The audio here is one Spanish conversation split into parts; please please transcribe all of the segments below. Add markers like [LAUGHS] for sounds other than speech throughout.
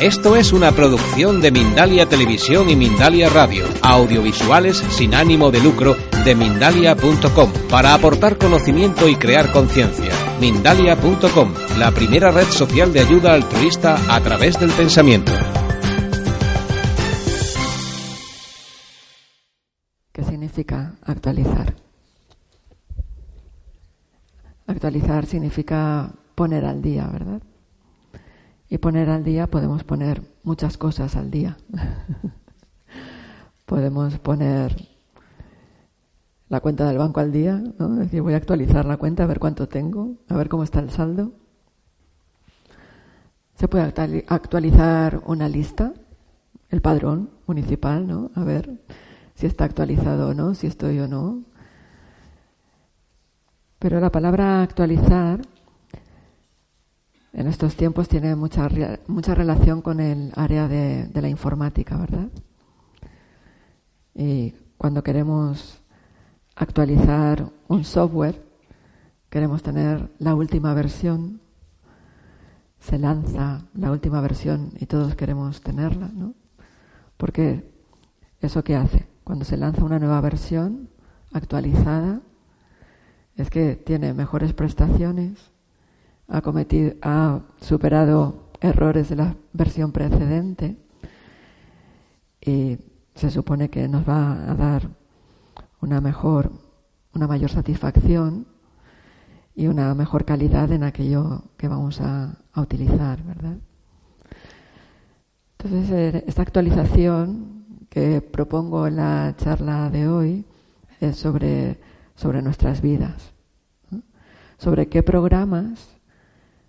Esto es una producción de Mindalia Televisión y Mindalia Radio, audiovisuales sin ánimo de lucro de mindalia.com, para aportar conocimiento y crear conciencia. Mindalia.com, la primera red social de ayuda altruista a través del pensamiento. ¿Qué significa actualizar? Actualizar significa poner al día, ¿verdad? Y poner al día podemos poner muchas cosas al día. [LAUGHS] podemos poner la cuenta del banco al día, ¿no? Es decir, voy a actualizar la cuenta a ver cuánto tengo, a ver cómo está el saldo. Se puede actualizar una lista, el padrón municipal, ¿no? A ver si está actualizado o no, si estoy o no. Pero la palabra actualizar en estos tiempos tiene mucha, mucha relación con el área de, la informática, ¿verdad? Y cuando queremos actualizar un software, queremos tener la última versión, se lanza la última versión y todos queremos tenerla, ¿no? Porque eso qué hace? Cuando se lanza una nueva versión actualizada, es que tiene mejores prestaciones, ha cometido, ha superado errores de la versión precedente y se supone que nos va a dar una mejor, una mayor satisfacción y una mejor calidad en aquello que vamos a, utilizar, ¿verdad? Entonces, eh, esta actualización que propongo en la charla de hoy es sobre, sobre nuestras vidas, sobre qué programas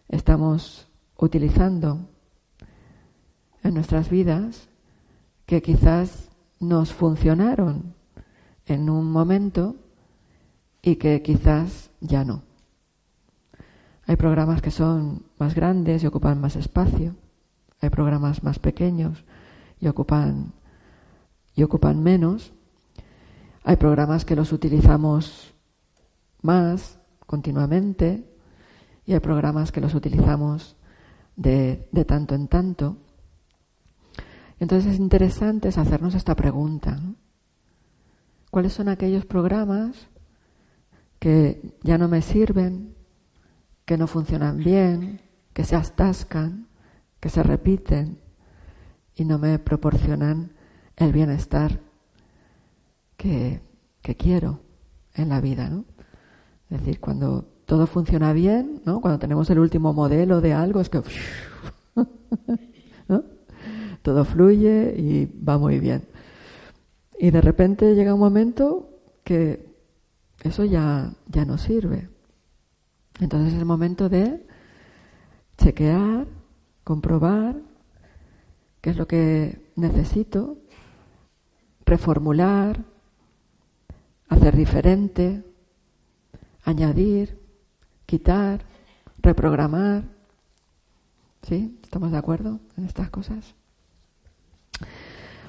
estamos utilizando en nuestras vidas que quizás nos funcionaron en un momento y que quizás ya no. Hay programas que son más grandes y ocupan más espacio. Hay programas más pequeños y ocupan, y ocupan menos. Hay programas que los utilizamos más continuamente y hay programas que los utilizamos de, tanto en tanto. Entonces es interesante hacernos esta pregunta. ¿Cuáles son aquellos programas que ya no me sirven, que no funcionan bien, que se atascan, que se repiten y no me proporcionan el bienestar que, que quiero en la vida? ¿no? Es decir, cuando todo funciona bien, ¿no? Cuando tenemos el último modelo de algo es que [LAUGHS] todo fluye y va muy bien. Y de repente llega un momento que eso ya, ya no sirve. Entonces es el momento de chequear, comprobar qué es lo que necesito, reformular, hacer diferente, añadir, quitar, reprogramar. ¿Sí? ¿Estamos de acuerdo en estas cosas?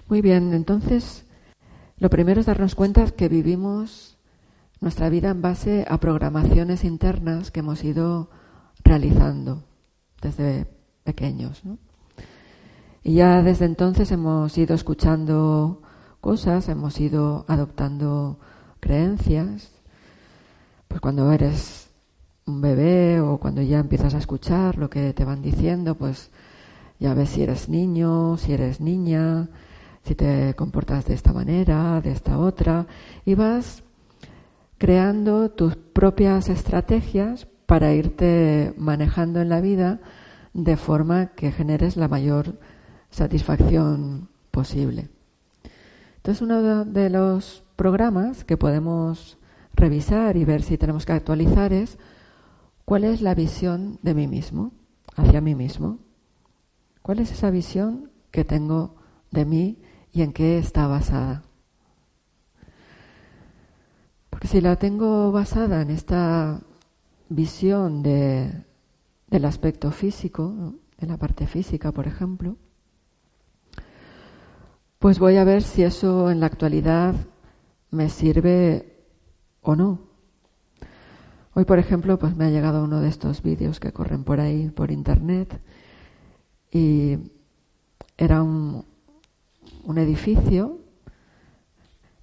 Muy bien, entonces lo primero es darnos cuenta que vivimos nuestra vida en base a programaciones internas que hemos ido realizando desde pequeños. Y ya desde entonces hemos ido escuchando cosas, hemos ido adoptando creencias. Pues cuando eres un bebé o cuando ya empiezas a escuchar lo que te van diciendo, pues ya ves si eres niño, si eres niña, si te comportas de esta manera, de esta otra, y vas creando tus propias estrategias para irte manejando en la vida de forma que generes la mayor satisfacción posible. Entonces, uno de los programas que podemos revisar y ver si tenemos que actualizar es ¿Cuál es la visión de mí mismo, hacia mí mismo? ¿Cuál es esa visión que tengo de mí y en qué está basada? Porque si la tengo basada en esta visión de, del aspecto físico, de la parte física, por ejemplo, pues voy a ver si eso en la actualidad me sirve o no. Hoy, por ejemplo, pues me ha llegado uno de estos vídeos que corren por ahí, por internet, y era un, edificio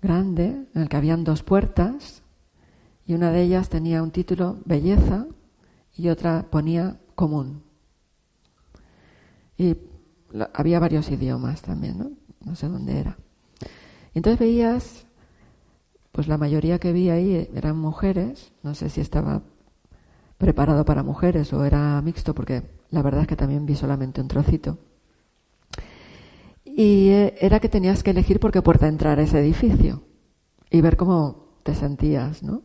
grande en el que habían dos puertas y una de ellas tenía un título belleza y otra ponía común. Y había varios idiomas también, ¿no? No sé dónde era. Entonces veías, pues la mayoría que vi ahí eran mujeres, no sé si estaba preparado para mujeres o era mixto, porque la verdad es que también vi solamente un trocito. Y eh, era que tenías que elegir por qué puerta entrar a ese edificio y ver cómo te sentías, ¿no?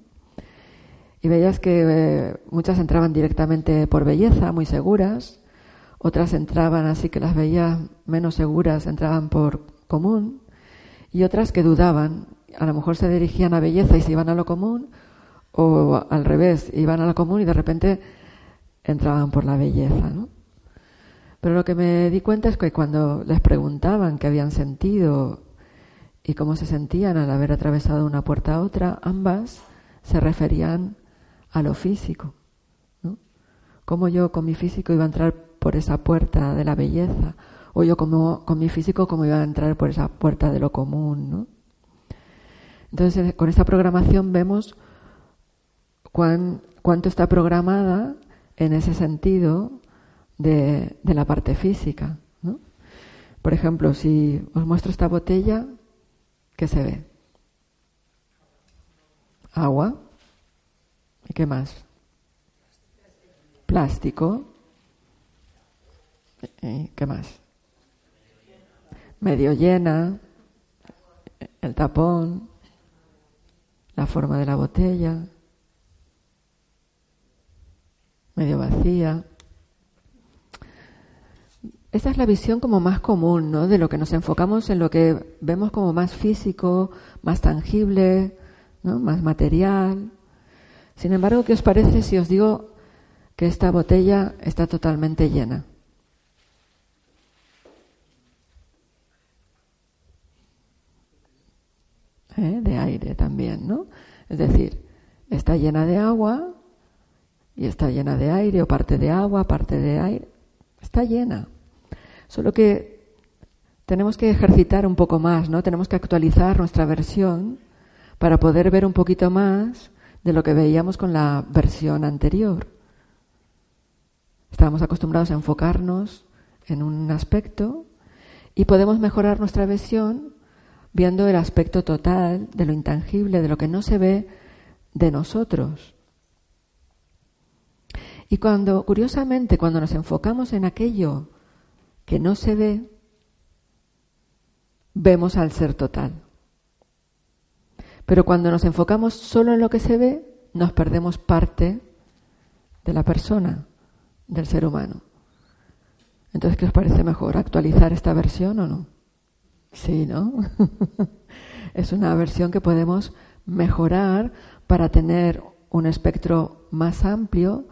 Y veías que eh, muchas entraban directamente por belleza, muy seguras, otras entraban así que las veías menos seguras, entraban por común, y otras que dudaban, a lo mejor se dirigían a belleza y se iban a lo común, o al revés, iban a lo común y de repente entraban por la belleza, ¿no? Pero lo que me di cuenta es que cuando les preguntaban qué habían sentido y cómo se sentían al haber atravesado una puerta a otra, ambas se referían a lo físico. ¿no? Cómo yo con mi físico iba a entrar por esa puerta de la belleza, o yo como, con mi físico cómo iba a entrar por esa puerta de lo común. ¿no? Entonces, con esta programación vemos cuán, cuánto está programada en ese sentido de, la parte física. ¿no? Por ejemplo, si os muestro esta botella, ¿qué se ve? Agua. ¿Y qué más? Plástico. ¿Y qué más? Medio llena, el tapón, la forma de la botella, medio vacía. Esa es la visión como más común, ¿no? De lo que nos enfocamos en lo que vemos como más físico, más tangible, ¿no? Más material. Sin embargo, ¿qué os parece si os digo que esta botella está totalmente llena? ¿Eh? De aire también, ¿no? Es decir, está llena de agua y está llena de aire o parte de agua, parte de aire. Está llena. Solo que tenemos que ejercitar un poco más, ¿no? Tenemos que actualizar nuestra versión para poder ver un poquito más de lo que veíamos con la versión anterior. Estábamos acostumbrados a enfocarnos en un aspecto y podemos mejorar nuestra visión viendo el aspecto total de lo intangible, de lo que no se ve de nosotros. Y cuando, curiosamente, cuando nos enfocamos en aquello que no se ve, vemos al ser total. Pero cuando nos enfocamos solo en lo que se ve, nos perdemos parte de la persona, del ser humano. Entonces, ¿qué os parece mejor? ¿Actualizar esta versión o no? Sí, ¿no? [LAUGHS] es una versión que podemos mejorar para tener un espectro más amplio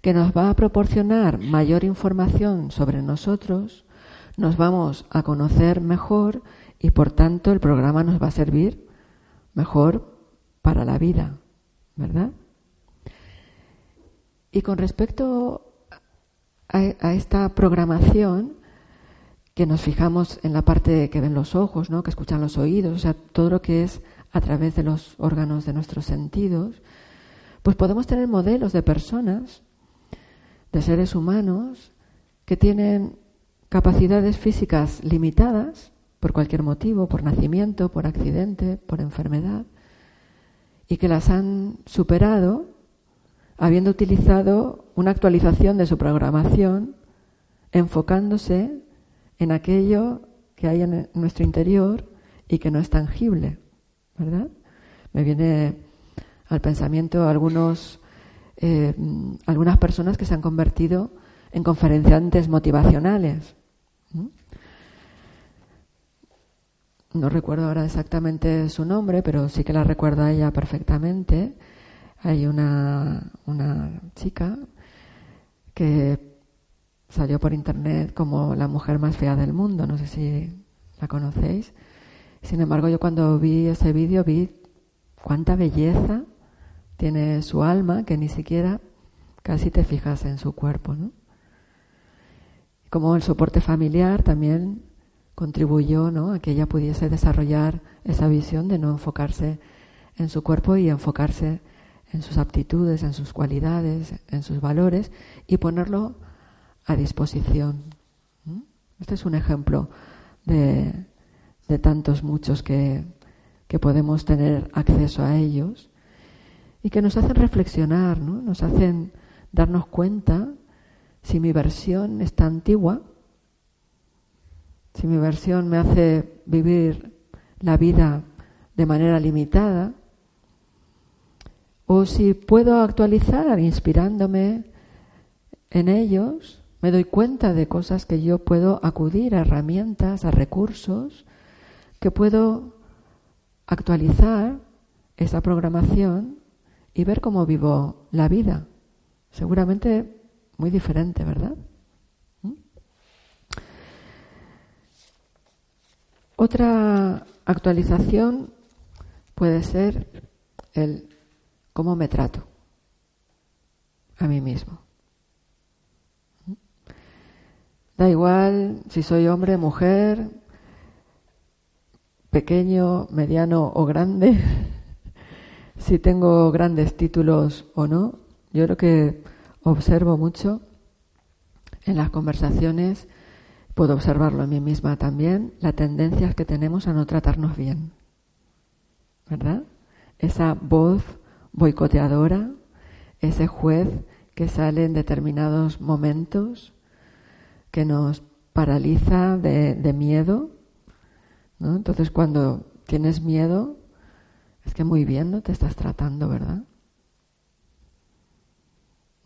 que nos va a proporcionar mayor información sobre nosotros, nos vamos a conocer mejor y por tanto el programa nos va a servir mejor para la vida, ¿verdad? Y con respecto a, esta programación, que nos fijamos en la parte que ven los ojos, ¿no? que escuchan los oídos, o sea, todo lo que es a través de los órganos de nuestros sentidos, pues podemos tener modelos de personas, de seres humanos, que tienen capacidades físicas limitadas, por cualquier motivo, por nacimiento, por accidente, por enfermedad, y que las han superado habiendo utilizado una actualización de su programación, enfocándose en aquello que hay en nuestro interior y que no es tangible, ¿verdad? Me viene al pensamiento algunos, eh, algunas personas que se han convertido en conferenciantes motivacionales. No recuerdo ahora exactamente su nombre, pero sí que la recuerdo a ella perfectamente. Hay una, una chica que salió por internet como la mujer más fea del mundo, no sé si la conocéis. Sin embargo, yo cuando vi ese vídeo vi cuánta belleza tiene su alma que ni siquiera casi te fijas en su cuerpo, ¿no? Como el soporte familiar también contribuyó ¿no? a que ella pudiese desarrollar esa visión de no enfocarse en su cuerpo y enfocarse en sus aptitudes, en sus cualidades, en sus valores y ponerlo a disposición. Este es un ejemplo de, de tantos muchos que, que, podemos tener acceso a ellos y que nos hacen reflexionar, ¿no? nos hacen darnos cuenta si mi versión está antigua si mi versión me hace vivir la vida de manera limitada, o si puedo actualizar inspirándome en ellos, me doy cuenta de cosas que yo puedo acudir a herramientas, a recursos, que puedo actualizar esa programación y ver cómo vivo la vida. Seguramente muy diferente, ¿verdad? Otra actualización puede ser el cómo me trato a mí mismo. Da igual si soy hombre, mujer, pequeño, mediano o grande, [LAUGHS] si tengo grandes títulos o no. Yo lo que observo mucho en las conversaciones Puedo observarlo en mí misma también, la tendencia que tenemos a no tratarnos bien. ¿Verdad? Esa voz boicoteadora, ese juez que sale en determinados momentos, que nos paraliza de, miedo. ¿no? Entonces cuando tienes miedo, es que muy bien no te estás tratando, ¿verdad?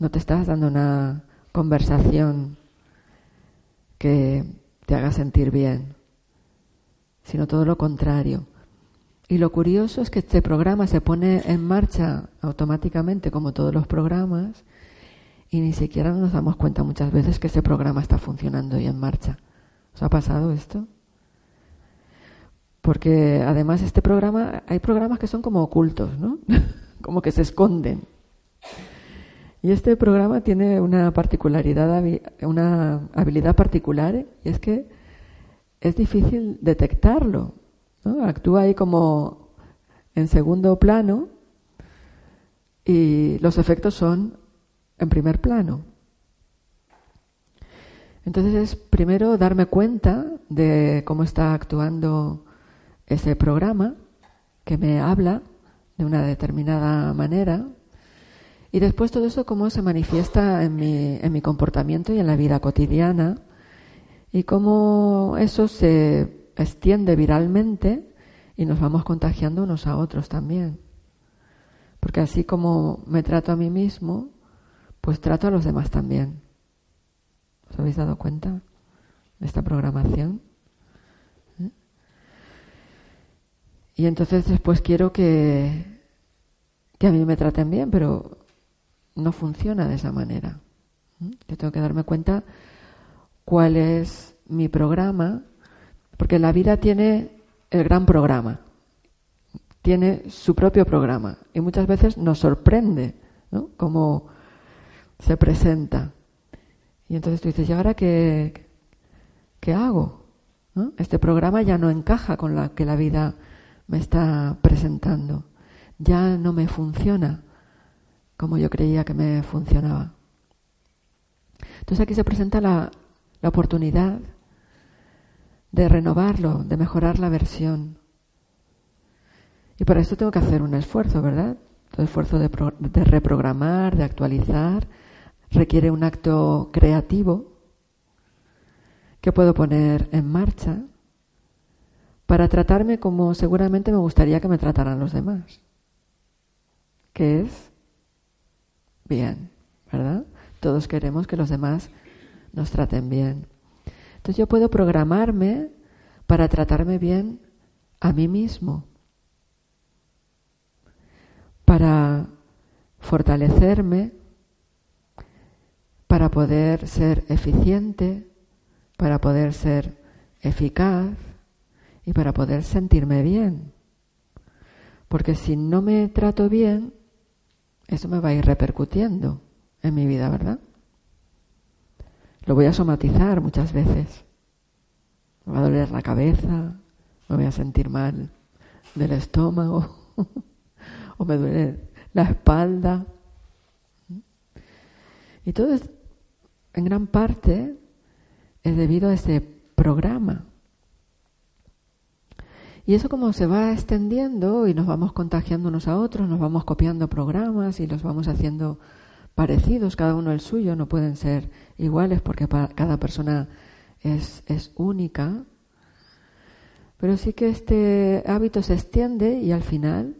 No te estás dando una conversación que te haga sentir bien, sino todo lo contrario. Y lo curioso es que este programa se pone en marcha automáticamente, como todos los programas, y ni siquiera nos damos cuenta muchas veces que ese programa está funcionando y en marcha. ¿Os ha pasado esto? Porque además este programa, hay programas que son como ocultos, ¿no? [LAUGHS] como que se esconden. Y este programa tiene una particularidad, una habilidad particular, y es que es difícil detectarlo. Actúa ahí como en segundo plano y los efectos son en primer plano. Entonces es primero darme cuenta de cómo está actuando ese programa que me habla de una determinada manera, y después todo eso cómo se manifiesta en mi, en mi comportamiento y en la vida cotidiana y cómo eso se extiende viralmente y nos vamos contagiando unos a otros también. Porque así como me trato a mí mismo, pues trato a los demás también. ¿Os habéis dado cuenta de esta programación? ¿Eh? Y entonces después quiero que, que a mí me traten bien, pero no funciona de esa manera. Yo tengo que darme cuenta cuál es mi programa, porque la vida tiene el gran programa, tiene su propio programa y muchas veces nos sorprende ¿no? cómo se presenta. Y entonces tú dices, ¿y ahora qué, qué hago? Este programa ya no encaja con la que la vida me está presentando, ya no me funciona como yo creía que me funcionaba. Entonces aquí se presenta la, oportunidad de renovarlo, de mejorar la versión. Y para esto tengo que hacer un esfuerzo, ¿verdad? Todo esfuerzo de, de reprogramar, de actualizar, requiere un acto creativo que puedo poner en marcha para tratarme como seguramente me gustaría que me trataran los demás, que es bien, ¿verdad? Todos queremos que los demás nos traten bien. Entonces yo puedo programarme para tratarme bien a mí mismo para fortalecerme, para poder ser eficiente, para poder ser eficaz y para poder sentirme bien. Porque si no me trato bien, eso me va a ir repercutiendo en mi vida, ¿verdad? Lo voy a somatizar muchas veces. Me va a doler la cabeza, me voy a sentir mal del estómago, [LAUGHS] o me duele la espalda. En gran parte, es debido a ese programa. Y eso como se va extendiendo y nos vamos contagiando unos a otros, nos vamos copiando programas y los vamos haciendo parecidos, cada uno el suyo, no pueden ser iguales porque cada persona es, es única. Pero sí que este hábito se extiende y al final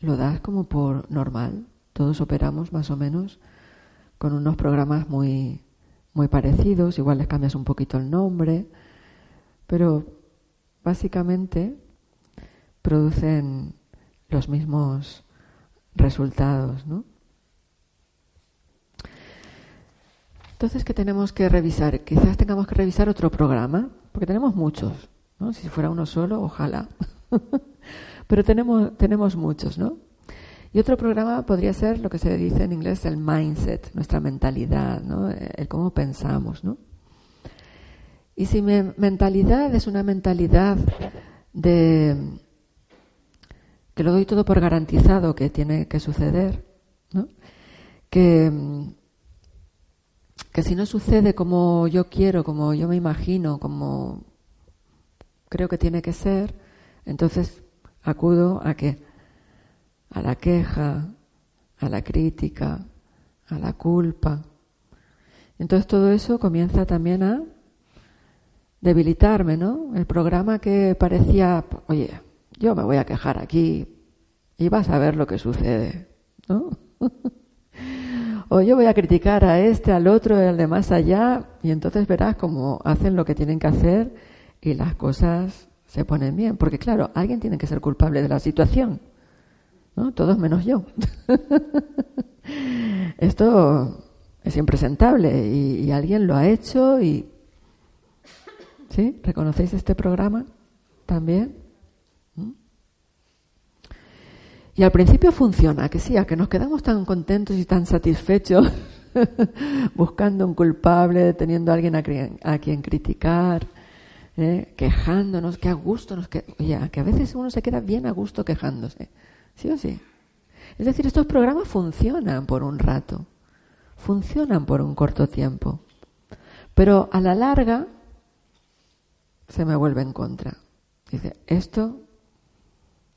lo das como por normal. Todos operamos más o menos con unos programas muy, muy parecidos, igual les cambias un poquito el nombre, pero básicamente producen los mismos resultados, ¿no? Entonces, ¿qué tenemos que revisar? Quizás tengamos que revisar otro programa, porque tenemos muchos, ¿no? Si fuera uno solo, ojalá. [LAUGHS] Pero tenemos, tenemos muchos, ¿no? Y otro programa podría ser lo que se dice en inglés el mindset, nuestra mentalidad, ¿no? El cómo pensamos. Y si mi mentalidad es una mentalidad de que lo doy todo por garantizado que tiene que suceder. Que, que si no sucede como yo quiero, como yo me imagino, como creo que tiene que ser, entonces acudo a que a la queja, a la crítica, a la culpa. Entonces todo eso comienza también a debilitarme, ¿no? El programa que parecía, oye, yo me voy a quejar aquí y vas a ver lo que sucede, ¿no? [LAUGHS] o yo voy a criticar a este, al otro, al de más allá, y entonces verás cómo hacen lo que tienen que hacer y las cosas se ponen bien. Porque claro, alguien tiene que ser culpable de la situación, ¿no? Todos menos yo. [LAUGHS] Esto es impresentable y, alguien lo ha hecho y... ¿Sí? ¿Reconocéis este programa también? ¿Mm? Y al principio funciona, que sí, a que nos quedamos tan contentos y tan satisfechos [LAUGHS] buscando un culpable, teniendo a alguien a quien, a quien criticar, ¿eh? quejándonos, que a gusto nos que, oye, que a veces uno se queda bien a gusto quejándose, ¿sí o sí? Es decir, estos programas funcionan por un rato, funcionan por un corto tiempo, pero a la larga se me vuelve en contra. Dice, esto,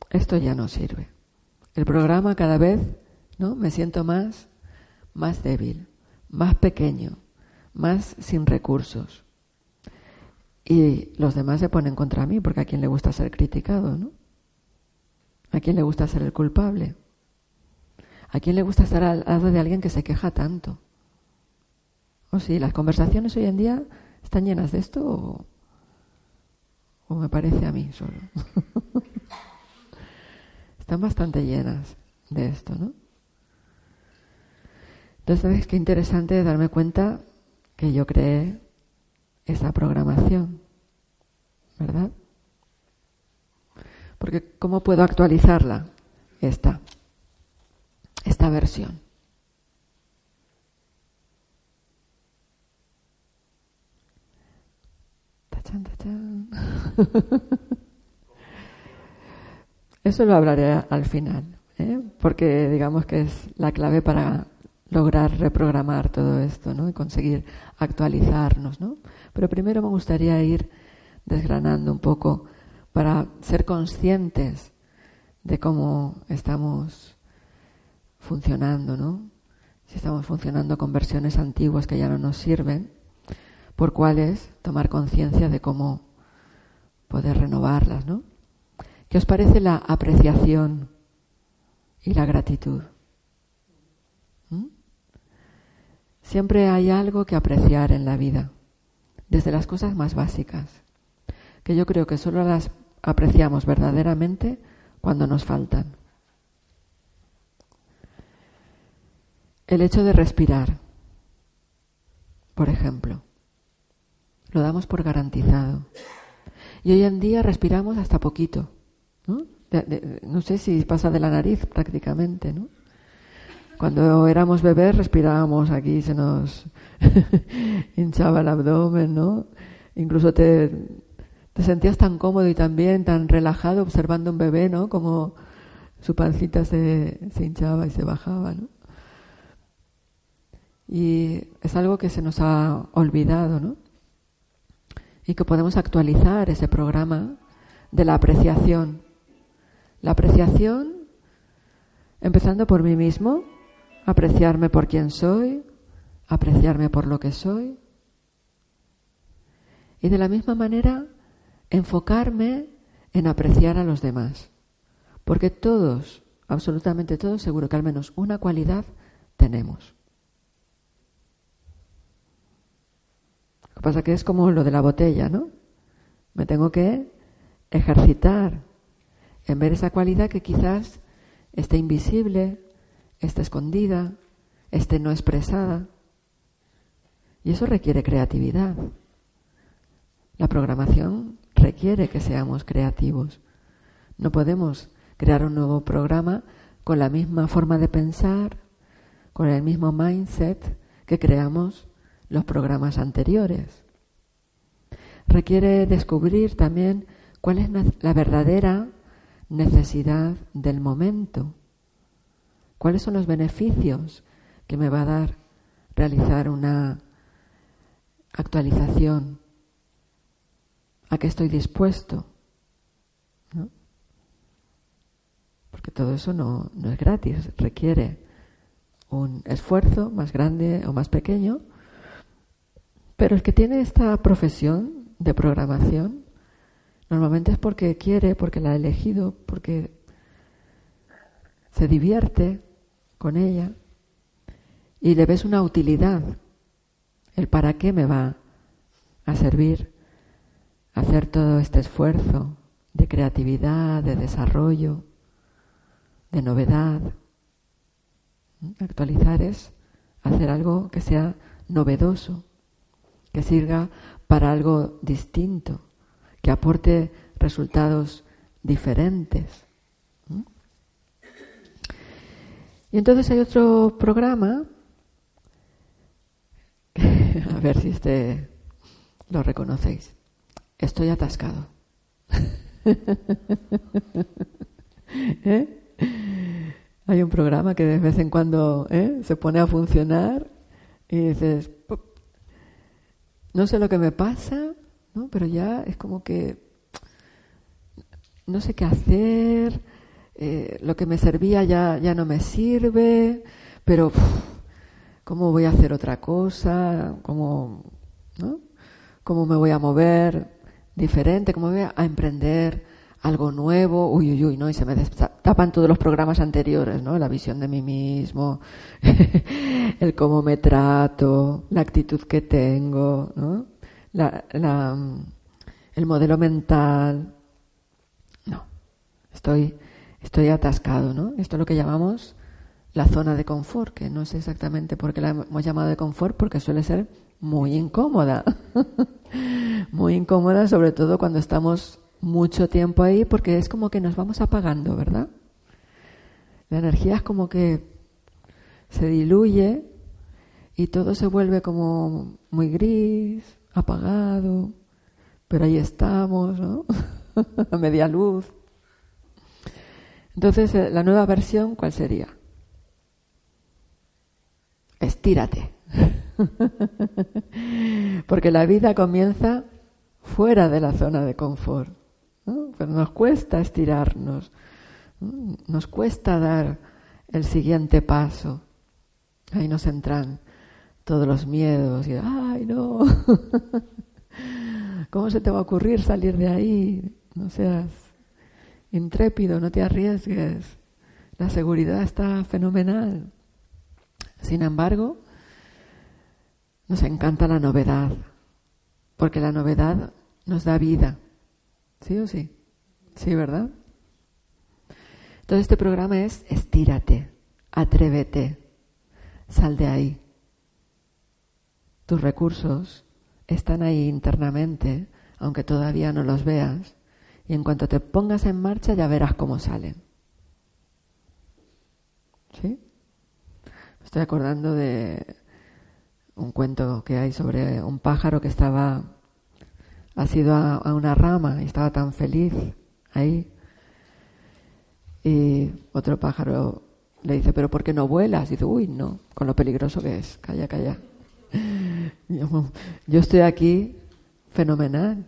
esto ya no sirve. El programa cada vez, ¿no? Me siento más, más débil, más pequeño, más sin recursos. Y los demás se ponen contra mí, porque a quién le gusta ser criticado, ¿no? ¿A quién le gusta ser el culpable? ¿A quién le gusta estar al lado de alguien que se queja tanto? ¿O sí? ¿Las conversaciones hoy en día están llenas de esto o, o me parece a mí solo? [LAUGHS] están bastante llenas de esto, ¿no? Entonces, qué interesante darme cuenta que yo creé esa programación, ¿verdad? Porque ¿cómo puedo actualizarla? Esta, esta versión. [LAUGHS] Eso lo hablaré al final, ¿eh? porque digamos que es la clave para lograr reprogramar todo esto ¿no? y conseguir actualizarnos. ¿no? Pero primero me gustaría ir desgranando un poco para ser conscientes de cómo estamos funcionando, ¿no? Si estamos funcionando con versiones antiguas que ya no nos sirven, por cuáles tomar conciencia de cómo poder renovarlas, ¿no? ¿Qué os parece la apreciación y la gratitud? ¿Mm? Siempre hay algo que apreciar en la vida, desde las cosas más básicas, que yo creo que solo las apreciamos verdaderamente cuando nos faltan. El hecho de respirar, por ejemplo, lo damos por garantizado. Y hoy en día respiramos hasta poquito. ¿no? sé si pasa de la nariz prácticamente. Cuando éramos bebés respirábamos aquí, se nos [LAUGHS] hinchaba el abdomen, ¿no? Incluso te, te sentías tan cómodo y tan bien, tan relajado observando un bebé, ¿no? Como su pancita se, se hinchaba y se bajaba, ¿no? Y es algo que se nos ha olvidado, ¿no? Y que podemos actualizar ese programa de la apreciación. La apreciación, empezando por mí mismo, apreciarme por quien soy, apreciarme por lo que soy. Y de la misma manera, enfocarme en apreciar a los demás. Porque todos, absolutamente todos, seguro que al menos una cualidad tenemos. Lo que pasa que es como lo de la botella, ¿no? Me tengo que ejercitar en ver esa cualidad que quizás esté invisible, está escondida, esté no expresada. Y eso requiere creatividad. La programación requiere que seamos creativos. No podemos crear un nuevo programa con la misma forma de pensar, con el mismo mindset que creamos los programas anteriores. Requiere descubrir también cuál es la verdadera necesidad del momento ¿Cuáles son los beneficios que me va a dar realizar una actualización? ¿A qué estoy dispuesto? Porque todo eso no, no es gratis, requiere un esfuerzo más grande o más pequeño, pero el que tiene esta profesión de programación normalmente es porque quiere, porque la ha elegido, porque se divierte, con ella y le ves una utilidad, el para qué me va a servir hacer todo este esfuerzo de creatividad, de desarrollo, de novedad. Actualizar es hacer algo que sea novedoso, que sirva para algo distinto, que aporte resultados diferentes. Y entonces hay otro programa, [LAUGHS] a ver si este lo reconocéis. Estoy atascado. [LAUGHS] ¿Eh? Hay un programa que de vez en cuando ¿eh? se pone a funcionar y dices, no sé lo que me pasa, ¿no? pero ya es como que no sé qué hacer, eh, lo que me servía ya, ya no me sirve, pero ¿cómo voy a hacer otra cosa? ¿Cómo, ¿no? ¿Cómo me voy a mover diferente? ¿Cómo voy a emprender algo nuevo? Uy, uy, uy, ¿no? Y se me tapan todos los programas anteriores, ¿no? La visión de mí mismo, [LAUGHS] el cómo me trato, la actitud que tengo, ¿no? La, la, el modelo mental. No, estoy estoy atascado, ¿no? Esto es lo que llamamos la zona de confort, que no sé exactamente por qué la hemos llamado de confort, porque suele ser muy incómoda. [LAUGHS] muy incómoda, sobre todo cuando estamos mucho tiempo ahí, porque es como que nos vamos apagando, ¿verdad? La energía es como que se diluye y todo se vuelve como muy gris, apagado, pero ahí estamos, ¿no? [LAUGHS] A media luz. Entonces, eh, la nueva versión, ¿cuál sería? Estírate. [LAUGHS] Porque la vida comienza fuera de la zona de confort. Pero nos cuesta estirarnos, nos cuesta dar el siguiente paso. Ahí nos entran todos los miedos y, ay, no, [LAUGHS] ¿cómo se te va a ocurrir salir de ahí? No seas intrépido, no te arriesgues. La seguridad está fenomenal. Sin embargo, nos encanta la novedad, porque la novedad nos da vida, ¿sí o sí? Sí, ¿verdad? Entonces este programa es estírate, atrévete, sal de ahí. Tus recursos están ahí internamente, aunque todavía no los veas, y en cuanto te pongas en marcha ya verás cómo salen. ¿Sí? Estoy acordando de un cuento que hay sobre un pájaro que estaba, ha sido a, una rama y estaba tan feliz ahí. Y otro pájaro le dice, pero ¿por qué no vuelas? Y dice, uy, no, con lo peligroso que es, calla, calla. [LAUGHS] Yo, estoy aquí fenomenal,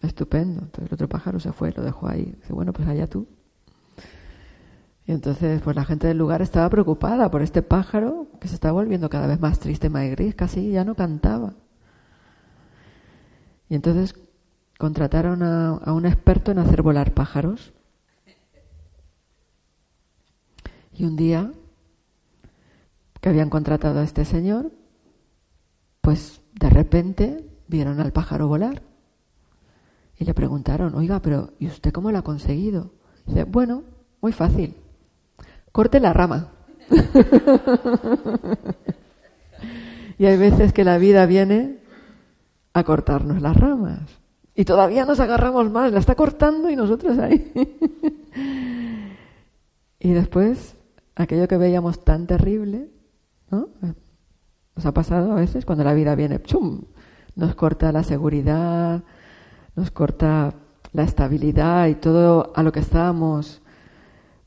estupendo. Entonces el otro pájaro se fue, lo dejó ahí. Dice, bueno, pues allá tú. Y entonces, pues la gente del lugar estaba preocupada por este pájaro que se estaba volviendo cada vez más triste, más gris, casi ya no cantaba. Y entonces contrataron a, un experto en hacer volar pájaros. Y un día que habían contratado a este señor, pues de repente vieron al pájaro volar. Y le preguntaron, oiga, pero ¿y usted cómo lo ha conseguido? dice, bueno, muy fácil corte la rama. [LAUGHS] y hay veces que la vida viene a cortarnos las ramas. Y todavía nos agarramos más, la está cortando y nosotros ahí. [LAUGHS] y después, aquello que veíamos tan terrible, ¿no? Nos ha pasado a veces cuando la vida viene, ¡chum! Nos corta la seguridad, nos corta la estabilidad y todo a lo que estábamos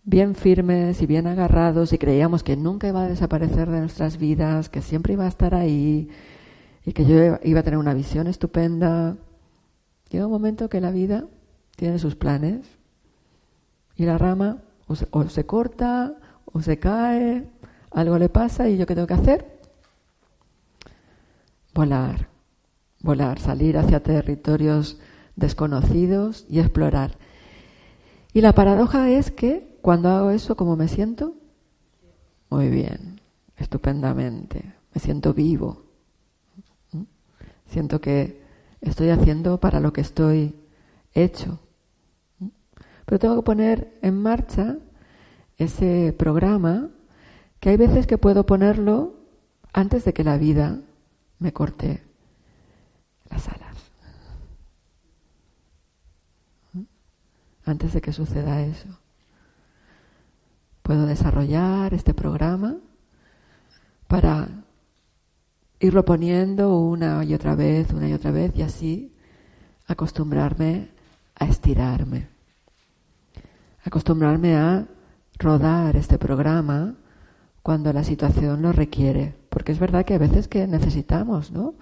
bien firmes y bien agarrados y creíamos que nunca iba a desaparecer de nuestras vidas, que siempre iba a estar ahí y que yo iba a tener una visión estupenda. Llega un momento que la vida tiene sus planes y la rama o se, corta o se cae, algo le pasa y yo qué tengo que hacer? Volar, volar, salir hacia territorios desconocidos y explorar. Y la paradoja es que cuando hago eso, ¿cómo me siento? Muy bien, estupendamente. Me siento vivo. ¿Mm? Siento que estoy haciendo para lo que estoy hecho. ¿Mm? Pero tengo que poner en marcha ese programa que hay veces que puedo ponerlo antes de que la vida me corte las alas. ¿Mm? Antes de que suceda eso. Puedo desarrollar este programa para irlo poniendo una y otra vez, una y otra vez, y así acostumbrarme a estirarme. Acostumbrarme a rodar este programa cuando la situación lo requiere. Porque es verdad que a veces que necesitamos, ¿no?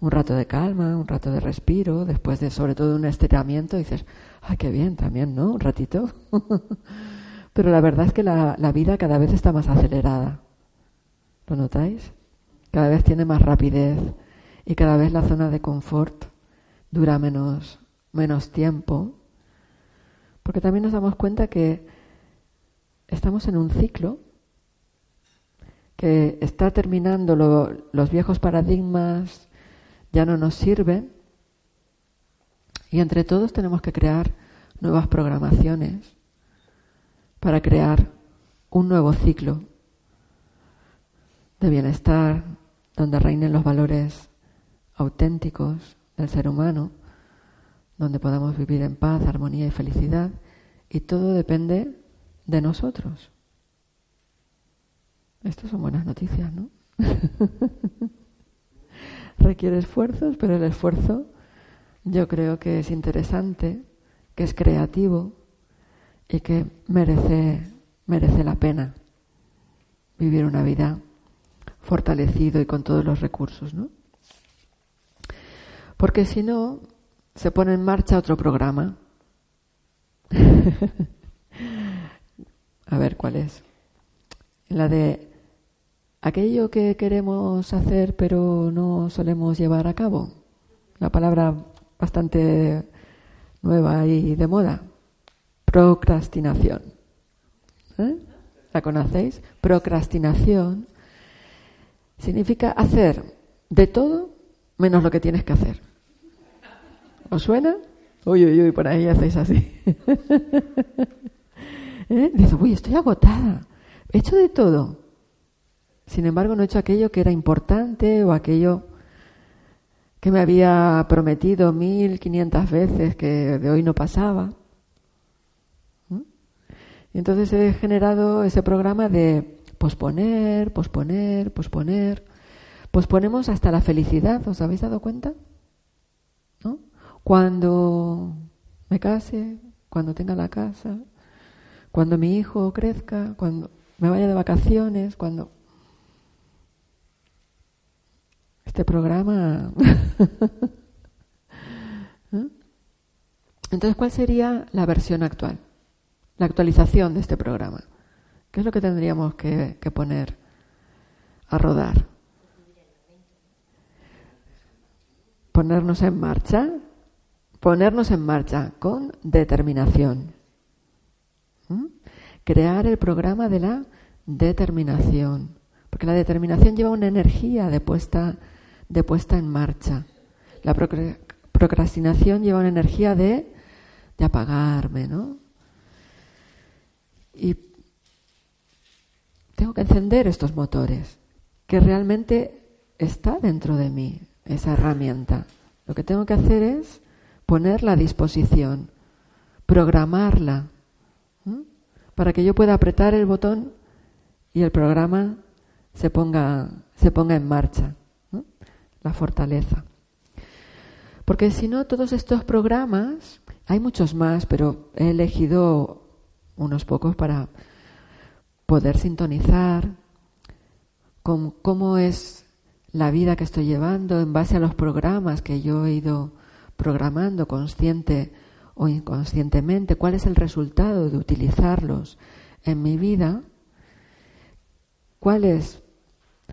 Un rato de calma, un rato de respiro, después de sobre todo un estiramiento, dices, ay, qué bien también, ¿no? Un ratito. [LAUGHS] Pero la verdad es que la, vida cada vez está más acelerada. ¿Lo notáis? Cada vez tiene más rapidez y cada vez la zona de confort dura menos, menos tiempo. Porque también nos damos cuenta que estamos en un ciclo que está terminando, los viejos paradigmas ya no nos sirven y entre todos tenemos que crear nuevas programaciones para crear un nuevo ciclo de bienestar donde reinen los valores auténticos del ser humano, donde podamos vivir en paz, armonía y felicidad, y todo depende de nosotros. Estas son buenas noticias, ¿no? [LAUGHS] Requiere esfuerzos, pero el esfuerzo yo creo que es interesante, que es creativo, y que merece, merece la pena vivir una vida fortalecido y con todos los recursos, ¿no? Porque si no, se pone en marcha otro programa. [LAUGHS] A ver cuál es. La de aquello que queremos hacer pero no solemos llevar a cabo. Una palabra bastante nueva y de moda. Procrastinación. ¿Eh? ¿La conocéis? Procrastinación significa hacer de todo menos lo que tienes que hacer. ¿Os suena? Uy, uy, uy, por ahí hacéis así. [LAUGHS] ¿Eh? Dice, uy, estoy agotada. He hecho de todo. Sin embargo, no he hecho aquello que era importante o aquello que me había prometido mil quinientas veces que de hoy no pasaba. Entonces he generado ese programa de posponer, posponer, posponer. Posponemos hasta la felicidad, ¿os habéis dado cuenta? ¿No? Cuando me case, cuando tenga la casa, cuando mi hijo crezca, cuando me vaya de vacaciones, cuando... Este programa... [LAUGHS] ¿Eh? Entonces, ¿cuál sería la versión actual? La actualización de este programa. ¿Qué es lo que tendríamos que, poner a rodar? Ponernos en marcha, ponernos en marcha con determinación. ¿Mm? Crear el programa de la determinación, porque la determinación lleva una energía de puesta, de puesta en marcha. La procrastinación lleva una energía de, de apagarme, ¿no? Y tengo que encender estos motores, que realmente está dentro de mí, esa herramienta. Lo que tengo que hacer es ponerla a disposición, programarla, para que yo pueda apretar el botón y el programa se ponga, se ponga en marcha. La fortaleza. Porque si no, todos estos programas, hay muchos más, pero he elegido unos pocos para poder sintonizar con cómo es la vida que estoy llevando en base a los programas que yo he ido programando consciente o inconscientemente, cuál es el resultado de utilizarlos en mi vida, cuáles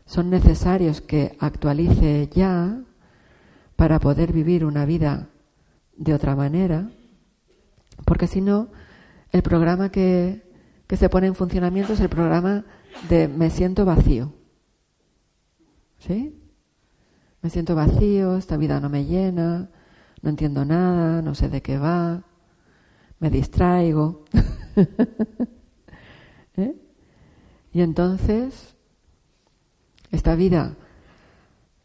son necesarios que actualice ya para poder vivir una vida de otra manera, porque si no, el programa que, se pone en funcionamiento es el programa de me siento vacío. ¿Sí? Me siento vacío, esta vida no me llena, no entiendo nada, no sé de qué va, me distraigo. [LAUGHS] ¿Eh? Y entonces, esta vida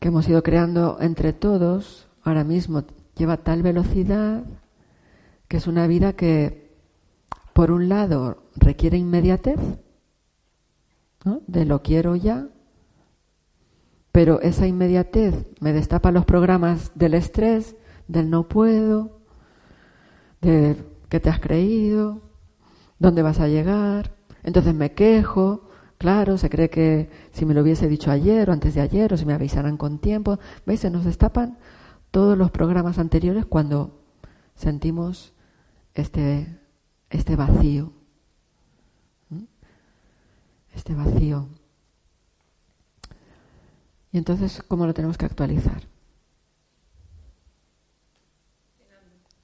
que hemos ido creando entre todos, ahora mismo lleva tal velocidad que es una vida que, por un lado, requiere inmediatez, de lo quiero ya, pero esa inmediatez me destapa los programas del estrés, del no puedo, de qué te has creído, dónde vas a llegar. Entonces me quejo, claro, se cree que si me lo hubiese dicho ayer o antes de ayer o si me avisaran con tiempo, ¿veis? Se nos destapan todos los programas anteriores cuando sentimos este, este vacío. Este vacío. Y entonces, ¿cómo lo tenemos que actualizar?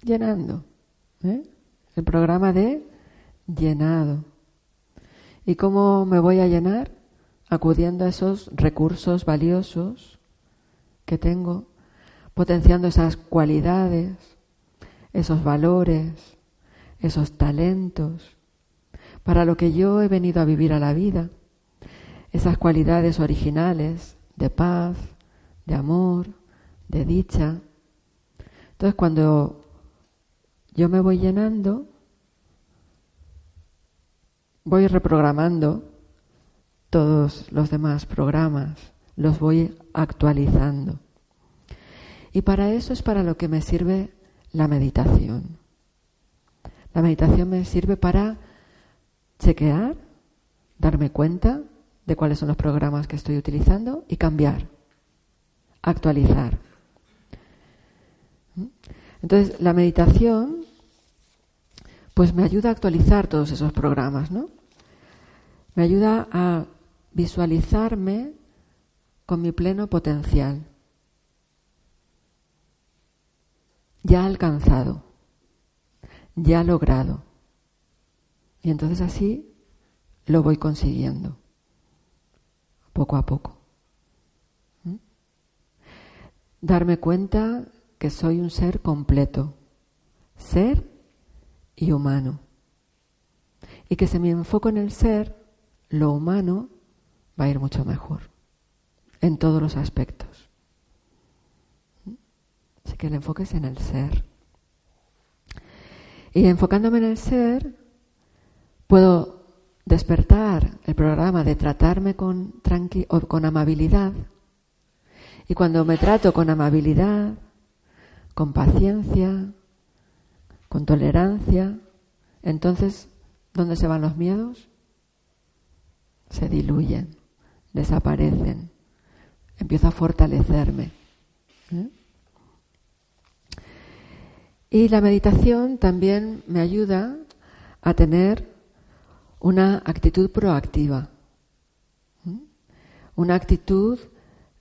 llenando. ¿eh? El programa de llenado. ¿Y cómo me voy a llenar? Acudiendo a esos recursos valiosos que tengo, potenciando esas cualidades, esos valores, esos talentos, para lo que yo he venido a vivir a la vida, esas cualidades originales de paz, de amor, de dicha. Entonces cuando yo me voy llenando, voy reprogramando todos los demás programas, los voy actualizando. Y para eso es para lo que me sirve la meditación. La meditación me sirve para chequear, darme cuenta de cuáles son los programas que estoy utilizando y cambiar, actualizar. Entonces, la meditación, pues me ayuda a actualizar todos esos programas, ¿no? Me ayuda a visualizarme con mi pleno potencial, ya alcanzado, ya logrado. Y entonces así lo voy consiguiendo, poco a poco. ¿Mm? Darme cuenta que soy un ser completo, ser y humano. Y que si me enfoco en el ser, lo humano va a ir mucho mejor, en todos los aspectos. Así que el enfoque es en el ser. Y enfocándome en el ser, puedo despertar el programa de tratarme con, tranqui o con amabilidad. Y cuando me trato con amabilidad, con paciencia, con tolerancia, entonces, ¿dónde se van los miedos? Se diluyen, desaparecen. Empiezo a fortalecerme. ¿eh? Y la meditación también me ayuda a tener una actitud proactiva, una actitud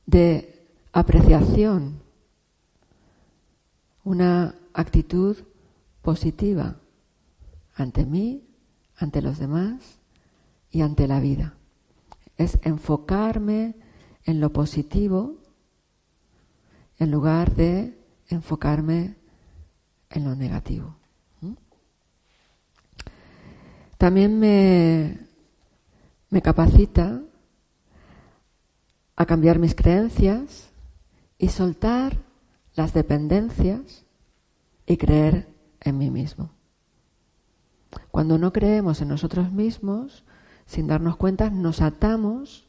de apreciación, una actitud positiva ante mí, ante los demás y ante la vida. Es enfocarme en lo positivo en lugar de enfocarme en lo negativo. También me, me capacita a cambiar mis creencias y soltar las dependencias y creer en mí mismo. Cuando no creemos en nosotros mismos, sin darnos cuenta, nos atamos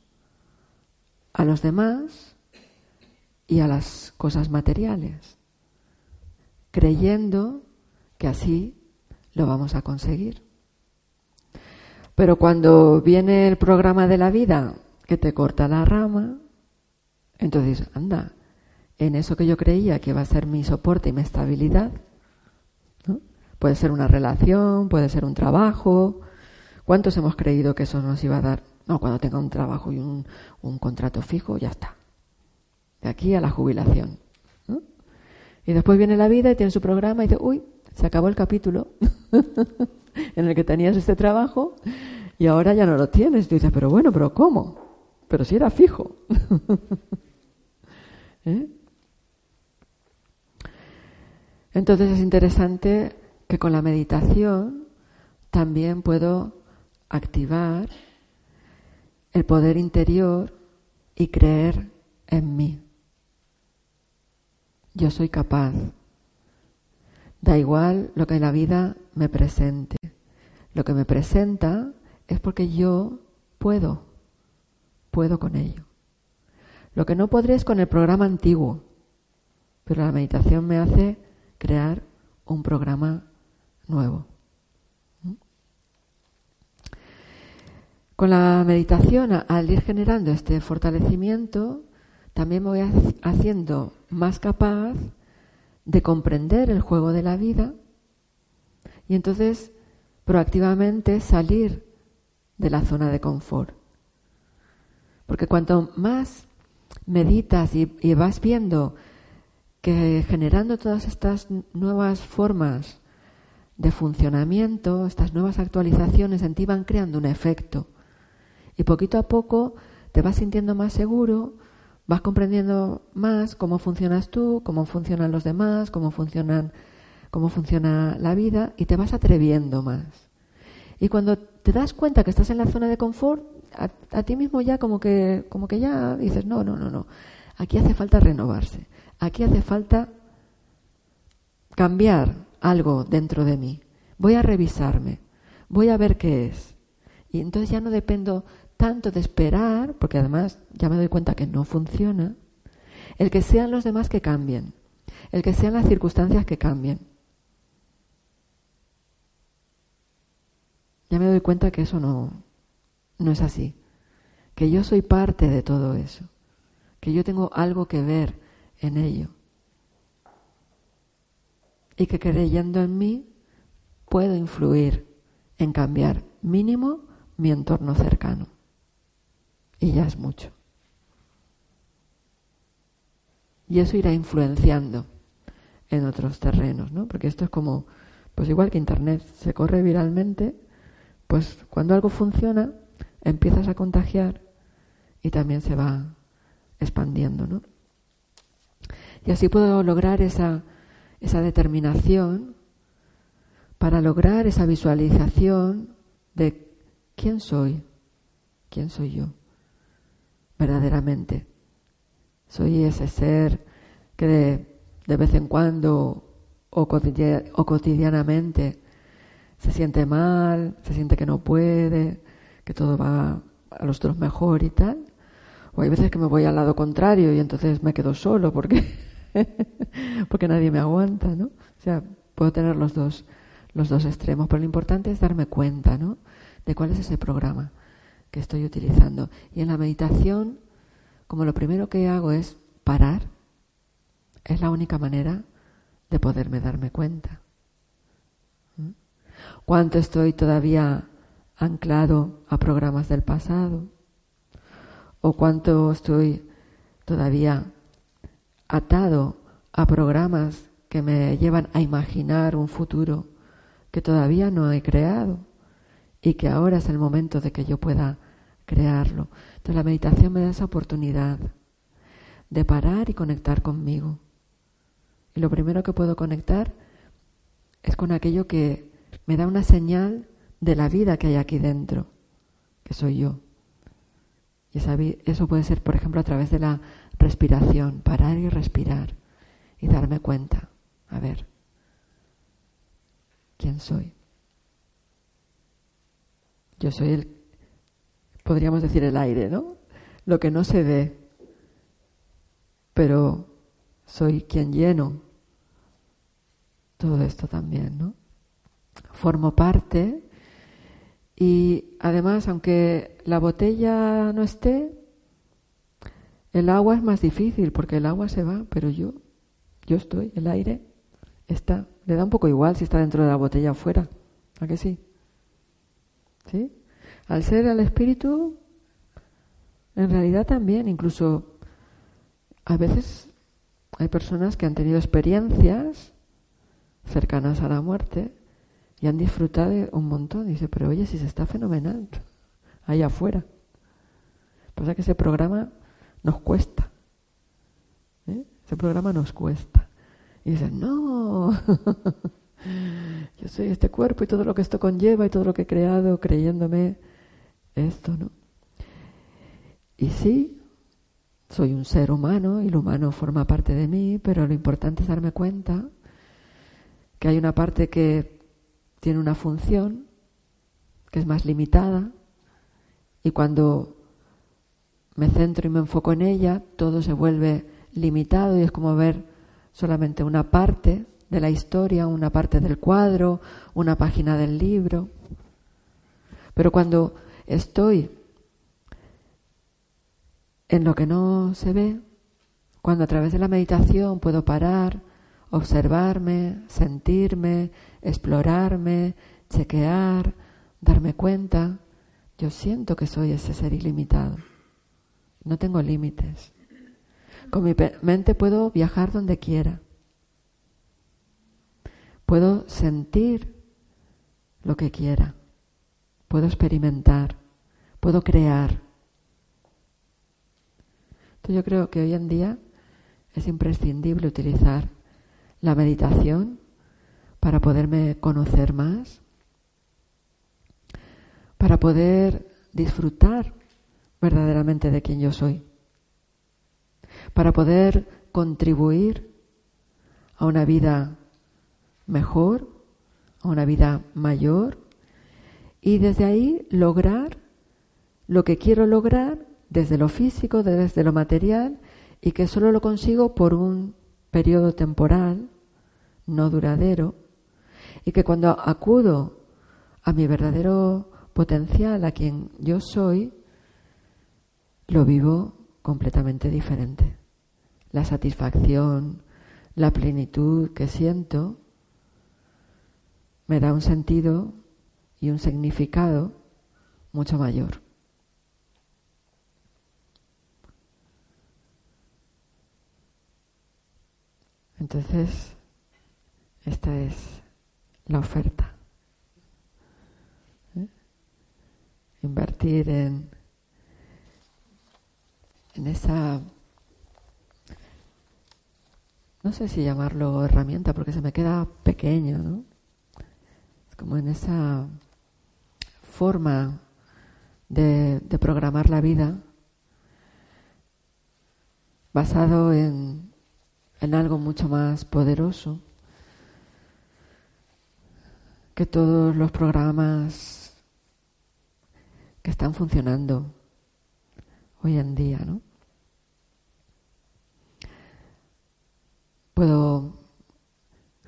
a los demás y a las cosas materiales creyendo que así lo vamos a conseguir. Pero cuando viene el programa de la vida que te corta la rama, entonces, anda, en eso que yo creía que iba a ser mi soporte y mi estabilidad, puede ser una relación, puede ser un trabajo. ¿Cuántos hemos creído que eso nos iba a dar? No, cuando tenga un trabajo y un, un contrato fijo, ya está. De aquí a la jubilación. Y después viene la vida y tiene su programa y dice, uy, se acabó el capítulo [LAUGHS] en el que tenías este trabajo y ahora ya no lo tienes. Y tú dices, pero bueno, pero ¿cómo? Pero si era fijo. [LAUGHS] ¿Eh? Entonces es interesante que con la meditación también puedo activar el poder interior y creer en mí yo soy capaz. Da igual lo que la vida me presente. Lo que me presenta es porque yo puedo, puedo con ello. Lo que no podré es con el programa antiguo, pero la meditación me hace crear un programa nuevo. Con la meditación, al ir generando este fortalecimiento, también me voy haciendo más capaz de comprender el juego de la vida y entonces proactivamente salir de la zona de confort. Porque cuanto más meditas y, vas viendo que generando todas estas nuevas formas de funcionamiento, estas nuevas actualizaciones en ti van creando un efecto. Y poquito a poco te vas sintiendo más seguro, vas comprendiendo más cómo funcionas tú, cómo funcionan los demás, cómo funcionan cómo funciona la vida y te vas atreviendo más. Y cuando te das cuenta que estás en la zona de confort, a, ti mismo ya como que como que ya dices, "No, no, no, no. Aquí hace falta renovarse. Aquí hace falta cambiar algo dentro de mí. Voy a revisarme. Voy a ver qué es." Y entonces ya no dependo tanto de esperar, porque además ya me doy cuenta que no funciona, el que sean los demás que cambien, el que sean las circunstancias que cambien. Ya me doy cuenta que eso no, no es así, que yo soy parte de todo eso, que yo tengo algo que ver en ello y que creyendo en mí puedo influir en cambiar mínimo mi entorno cercano y ya es mucho. Y eso irá influenciando en otros terrenos, ¿no? Porque esto es como, pues igual que Internet se corre viralmente, pues cuando algo funciona, empiezas a contagiar y también se va expandiendo, ¿no? Y así puedo lograr esa, esa determinación para lograr esa visualización de quién soy, quién soy yo, verdaderamente. Soy ese ser que de, vez en cuando o, cotidianamente se siente mal, se siente que no puede, que todo va a los otros mejor y tal. O hay veces que me voy al lado contrario y entonces me quedo solo porque, [LAUGHS] porque nadie me aguanta, ¿no? O sea, puedo tener los dos, los dos extremos, pero lo importante es darme cuenta, ¿no? De cuál es ese programa que estoy utilizando. Y en la meditación, como lo primero que hago es parar, es la única manera de poderme darme cuenta. ¿Mm? ¿Cuánto estoy todavía anclado a programas del pasado? ¿O cuánto estoy todavía atado a programas que me llevan a imaginar un futuro que todavía no he creado y que ahora es el momento de que yo pueda crearlo? Entonces la meditación me da esa oportunidad de parar y conectar conmigo. Y lo primero que puedo conectar es con aquello que me da una señal de la vida que hay aquí dentro, que soy yo. Y eso puede ser, por ejemplo, a través de la respiración, parar y respirar y darme cuenta, a ver, ¿quién soy? Yo soy el, podríamos decir el aire, ¿no? Lo que no se ve, pero soy quien lleno todo esto también, ¿no? Formo parte y además, aunque la botella no esté, el agua es más difícil porque el agua se va, pero yo, yo estoy, el aire está. Le da un poco igual si está dentro de la botella o fuera. ¿A que sí? ¿Sí? Al ser el espíritu, en realidad también, incluso a veces hay personas que han tenido experiencias cercanas a la muerte y han disfrutado un montón. Dice, pero oye, si se está fenomenal ahí afuera. Pasa que ese programa nos cuesta. ¿eh? Ese programa nos cuesta. Y dicen, no, [LAUGHS] yo soy este cuerpo y todo lo que esto conlleva y todo lo que he creado creyéndome esto, ¿no? Y sí, soy un ser humano y lo humano forma parte de mí, pero lo importante es darme cuenta que hay una parte que tiene una función que es más limitada y cuando me centro y me enfoco en ella, todo se vuelve limitado y es como ver solamente una parte de la historia, una parte del cuadro, una página del libro. Pero cuando estoy en lo que no se ve, cuando a través de la meditación puedo parar, observarme, sentirme, explorarme, chequear, darme cuenta. Yo siento que soy ese ser ilimitado. No tengo límites. Con mi mente puedo viajar donde quiera. Puedo sentir lo que quiera. Puedo experimentar. Puedo crear. Entonces yo creo que hoy en día es imprescindible utilizar la meditación para poderme conocer más, para poder disfrutar verdaderamente de quien yo soy, para poder contribuir a una vida mejor, a una vida mayor y desde ahí lograr lo que quiero lograr desde lo físico, desde lo material y que solo lo consigo por un periodo temporal no duradero y que cuando acudo a mi verdadero potencial, a quien yo soy, lo vivo completamente diferente. La satisfacción, la plenitud que siento, me da un sentido y un significado mucho mayor. Entonces, esta es la oferta. ¿Eh? Invertir en, en esa, no sé si llamarlo herramienta porque se me queda pequeño, ¿no? como en esa forma de, programar la vida basado en, en algo mucho más poderoso que todos los programas que están funcionando hoy en día, ¿no? Puedo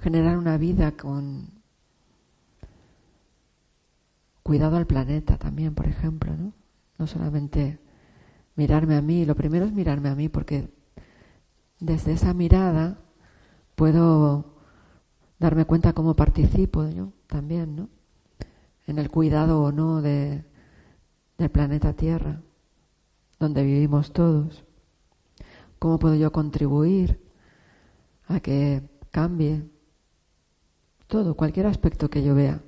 generar una vida con cuidado al planeta también, por ejemplo, ¿no? No solamente mirarme a mí, lo primero es mirarme a mí porque desde esa mirada puedo darme cuenta cómo participo yo también, ¿no? En el cuidado o no de, del planeta Tierra, donde vivimos todos. ¿Cómo puedo yo contribuir a que cambie todo, cualquier aspecto que yo vea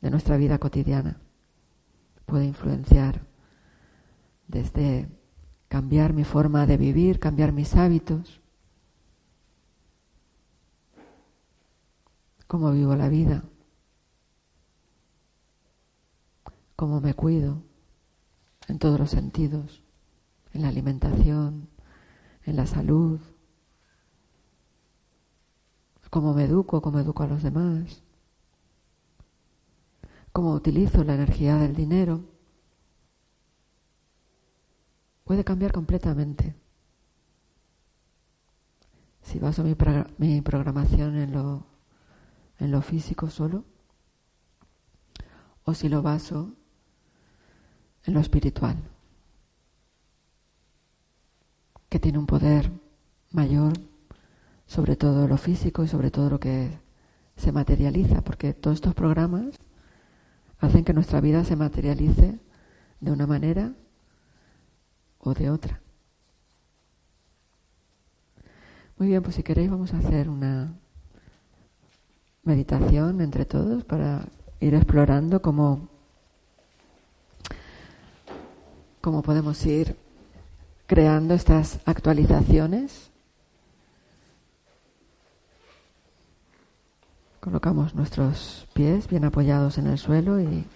de nuestra vida cotidiana? Puede influenciar desde cambiar mi forma de vivir, cambiar mis hábitos, cómo vivo la vida, cómo me cuido en todos los sentidos, en la alimentación, en la salud, cómo me educo, cómo educo a los demás, cómo utilizo la energía del dinero, puede cambiar completamente. Si baso mi, mi programación en lo, en lo físico solo, o si lo baso en lo espiritual, que tiene un poder mayor sobre todo lo físico y sobre todo lo que se materializa, porque todos estos programas hacen que nuestra vida se materialice de una manera o de otra. Muy bien, pues si queréis vamos a hacer una meditación entre todos para ir explorando cómo, cómo podemos ir creando estas actualizaciones Colocamos nuestros pies bien apoyados en el suelo y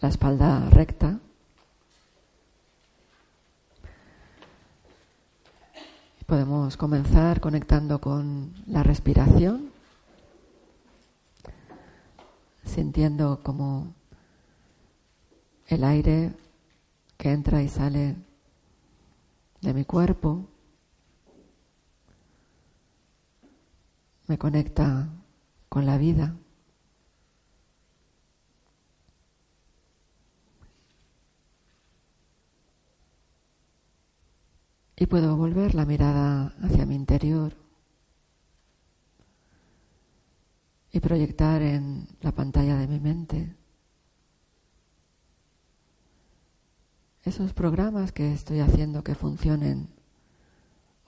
la espalda recta. Podemos comenzar conectando con la respiración, sintiendo como el aire que entra y sale de mi cuerpo me conecta con la vida. Y puedo volver la mirada hacia mi interior y proyectar en la pantalla de mi mente esos programas que estoy haciendo que funcionen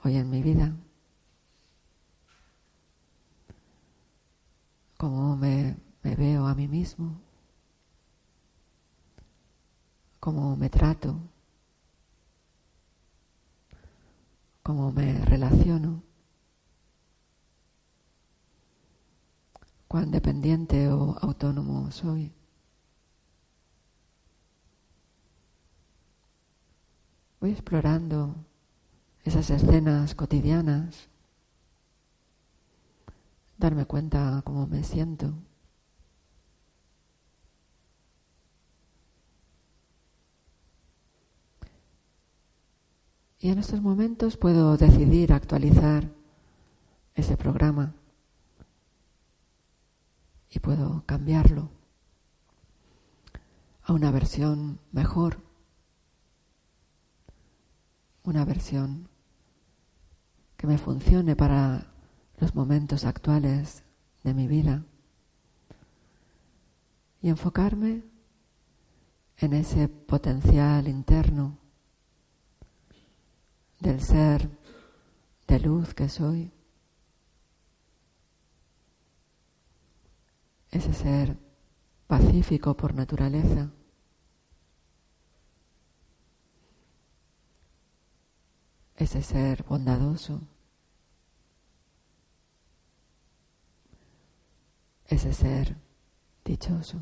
hoy en mi vida. Cómo me, veo a mí mismo, cómo me trato, cómo me relaciono, cuán dependiente o autónomo soy. Voy explorando esas escenas cotidianas darme cuenta cómo me siento. Y en estos momentos puedo decidir actualizar ese programa y puedo cambiarlo a una versión mejor, una versión que me funcione para los momentos actuales de mi vida y enfocarme en ese potencial interno del ser de luz que soy, ese ser pacífico por naturaleza. ese ser bondadoso. Ese ser dichoso.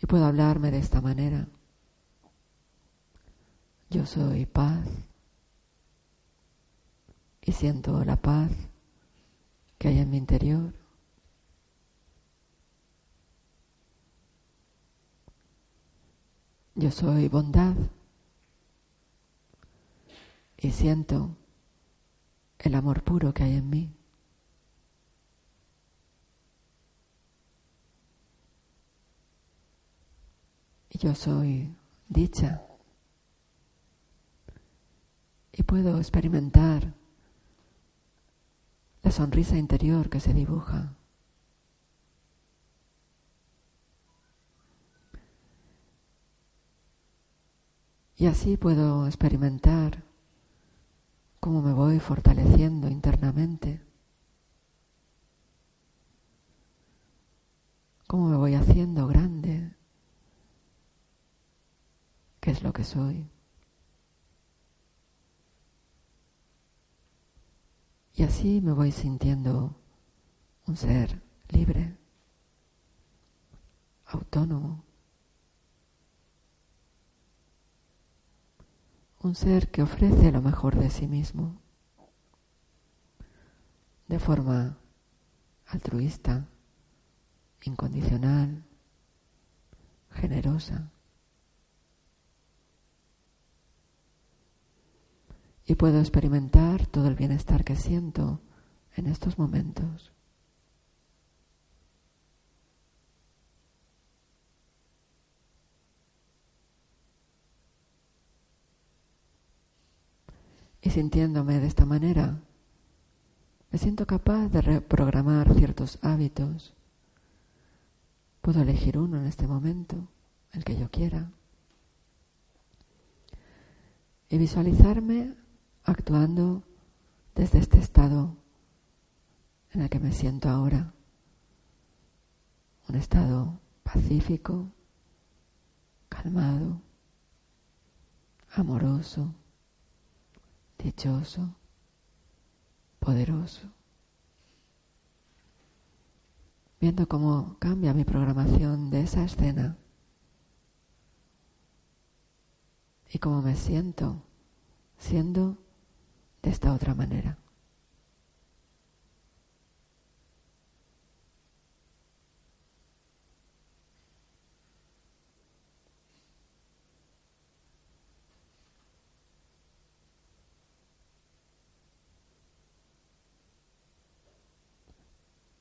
Y puedo hablarme de esta manera. Yo soy paz y siento la paz que hay en mi interior. Yo soy bondad y siento el amor puro que hay en mí. Yo soy dicha. Y puedo experimentar la sonrisa interior que se dibuja. Y así puedo experimentar cómo me voy fortaleciendo internamente, cómo me voy haciendo grande, qué es lo que soy. Y así me voy sintiendo un ser libre, autónomo, un ser que ofrece lo mejor de sí mismo de forma altruista, incondicional, generosa. Y puedo experimentar todo el bienestar que siento en estos momentos. Y sintiéndome de esta manera, me siento capaz de reprogramar ciertos hábitos. Puedo elegir uno en este momento, el que yo quiera. Y visualizarme actuando desde este estado en el que me siento ahora, un estado pacífico, calmado, amoroso, dichoso, poderoso. Viendo cómo cambia mi programación de esa escena y cómo me siento siendo esta otra manera.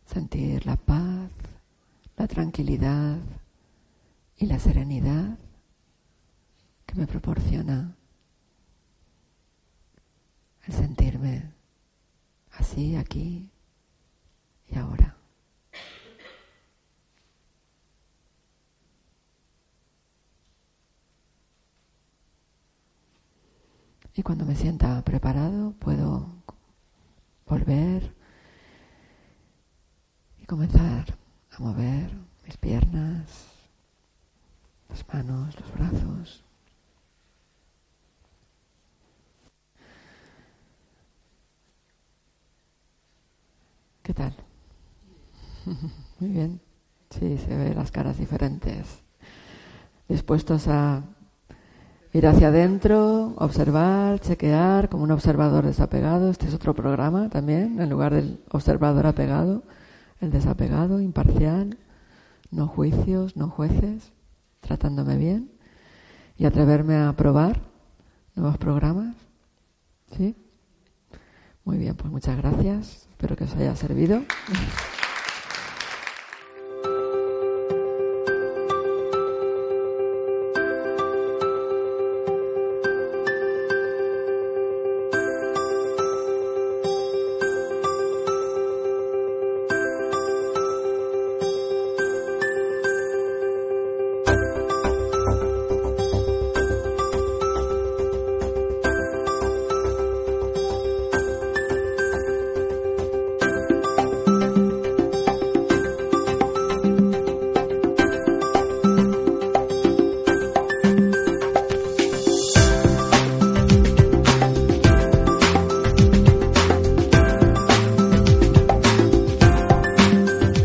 Sentir la paz, la tranquilidad y la serenidad que me proporciona el sentirme así, aquí y ahora. Y cuando me sienta preparado puedo volver y comenzar a mover mis piernas, las manos, los brazos. ¿Qué tal? [LAUGHS] Muy bien. Sí, se ve las caras diferentes. Dispuestos a ir hacia adentro, observar, chequear, como un observador desapegado. Este es otro programa también, en lugar del observador apegado, el desapegado, imparcial, no juicios, no jueces, tratándome bien y atreverme a probar nuevos programas. ¿Sí? Muy bien, pues muchas gracias. Espero que os haya servido. [LAUGHS]